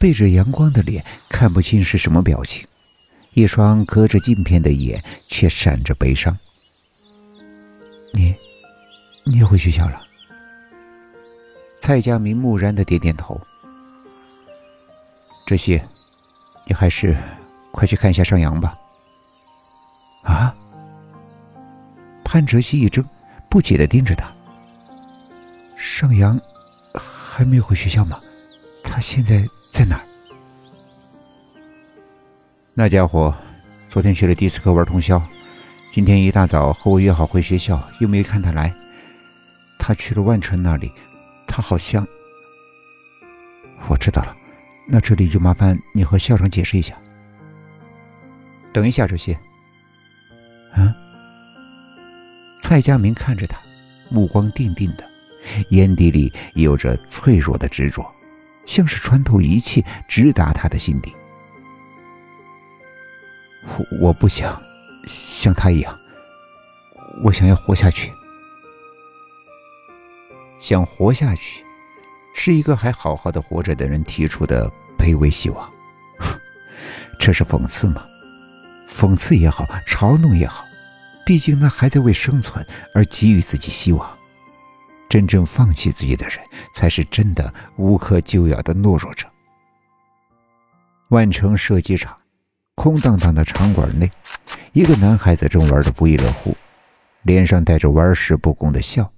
背着阳光的脸看不清是什么表情，一双隔着镜片的眼却闪着悲伤。你，你也回学校了？蔡佳明木然的点点头。这些，你还是快去看一下上扬吧。啊？潘哲熙一怔，不解的盯着他。上扬还没有回学校吗？他现在在哪儿？那家伙昨天去了迪斯科玩通宵，今天一大早和我约好回学校，又没看他来。他去了万春那里，他好像……我知道了，那这里就麻烦你和校长解释一下。等一下，这些。啊？蔡佳明看着他，目光定定的，眼底里有着脆弱的执着，像是穿透一切，直达他的心底。我我不想像他一样，我想要活下去。想活下去，是一个还好好的活着的人提出的卑微希望。这是讽刺吗？讽刺也好，嘲弄也好。毕竟，那还在为生存而给予自己希望。真正放弃自己的人，才是真的无可救药的懦弱者。万城射击场，空荡荡的场馆内，一个男孩子正玩的不亦乐乎，脸上带着玩世不恭的笑，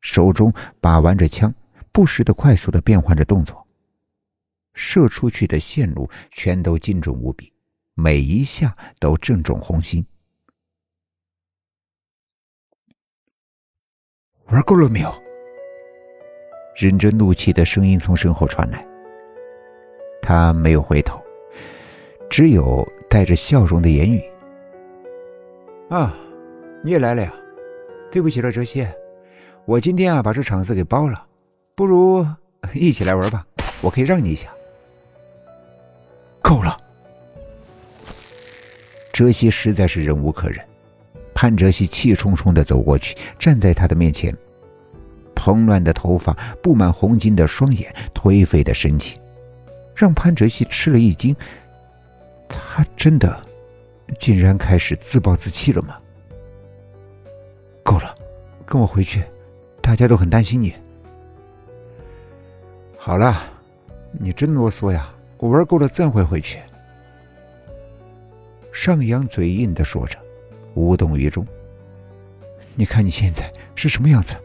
手中把玩着枪，不时的快速的变换着动作。射出去的线路全都精准无比，每一下都正中红心。玩够了没有？忍着怒气的声音从身后传来。他没有回头，只有带着笑容的言语：“啊，你也来了呀？对不起了，哲熙，我今天啊把这场子给包了，不如一起来玩吧，我可以让你一下。”够了，哲熙实在是忍无可忍。潘哲熙气冲冲的走过去，站在他的面前。蓬乱的头发，布满红筋的双眼，颓废的神情，让潘哲熙吃了一惊。他真的，竟然开始自暴自弃了吗？够了，跟我回去，大家都很担心你。好了，你真啰嗦呀！我玩够了，暂会回去。上扬嘴硬的说着。无动于衷。你看你现在是什么样子？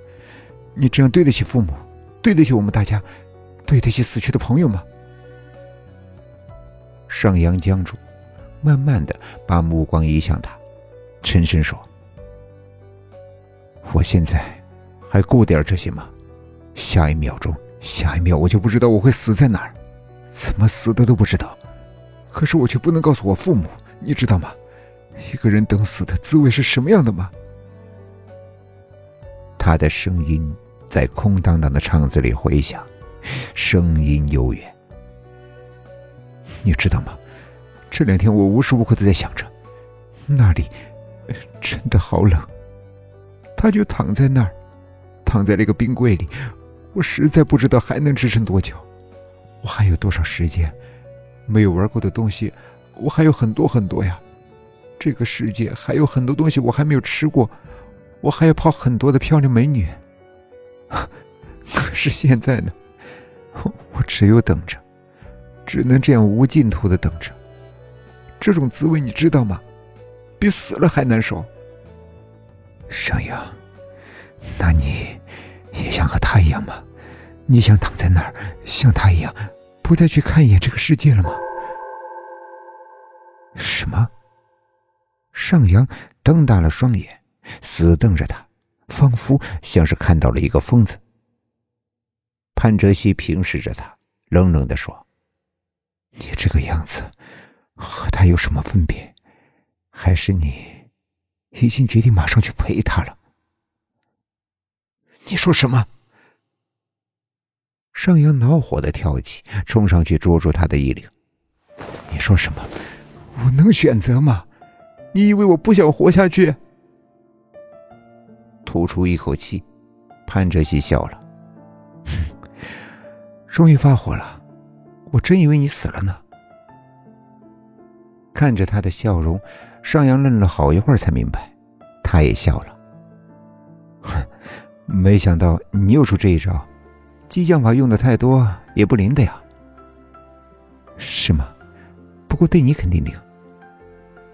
你这样对得起父母，对得起我们大家，对得起死去的朋友吗？上扬僵住，慢慢的把目光移向他，沉声说：“我现在还顾点这些吗？下一秒钟，下一秒我就不知道我会死在哪儿，怎么死的都不知道。可是我却不能告诉我父母，你知道吗？”一个人等死的滋味是什么样的吗？他的声音在空荡荡的场子里回响，声音悠远。你知道吗？这两天我无时无刻都在想着，那里真的好冷。他就躺在那儿，躺在那个冰柜里，我实在不知道还能支撑多久。我还有多少时间？没有玩过的东西，我还有很多很多呀。这个世界还有很多东西我还没有吃过，我还要泡很多的漂亮美女。可是现在呢，我只有等着，只能这样无尽头的等着。这种滋味你知道吗？比死了还难受。上阳，那你也想和他一样吗？你想躺在那儿，像他一样，不再去看一眼这个世界了吗？什么？上扬瞪大了双眼，死瞪着他，仿佛像是看到了一个疯子。潘哲熙平视着他，冷冷的说：“你这个样子，和他有什么分别？还是你已经决定马上去陪他了？”你说什么？上扬恼火的跳起，冲上去捉住他的衣领。你说什么？我能选择吗？你以为我不想活下去？吐出一口气，潘哲熙笑了，终于发火了。我真以为你死了呢。看着他的笑容，尚阳愣了好一会儿才明白，他也笑了。哼，没想到你又出这一招，激将法用的太多也不灵的呀。是吗？不过对你肯定灵，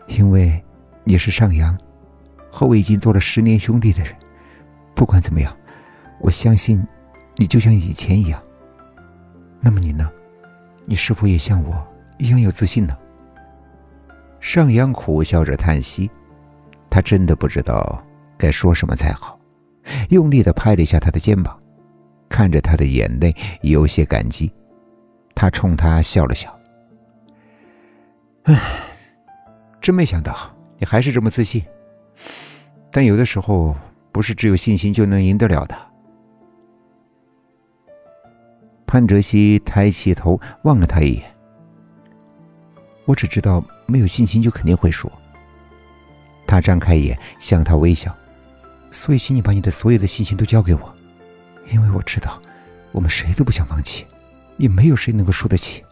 因为你是上阳，和我已经做了十年兄弟的人。不管怎么样，我相信你就像以前一样。那么你呢？你是否也像我一样有自信呢？上阳苦笑着叹息，他真的不知道该说什么才好，用力的拍了一下他的肩膀，看着他的眼泪，有些感激。他冲他笑了笑。唉，真没想到你还是这么自信。但有的时候，不是只有信心就能赢得了的。潘哲熙抬起头望了他一眼。我只知道没有信心就肯定会输。他张开眼向他微笑，所以请你把你的所有的信心都交给我，因为我知道，我们谁都不想放弃，也没有谁能够输得起。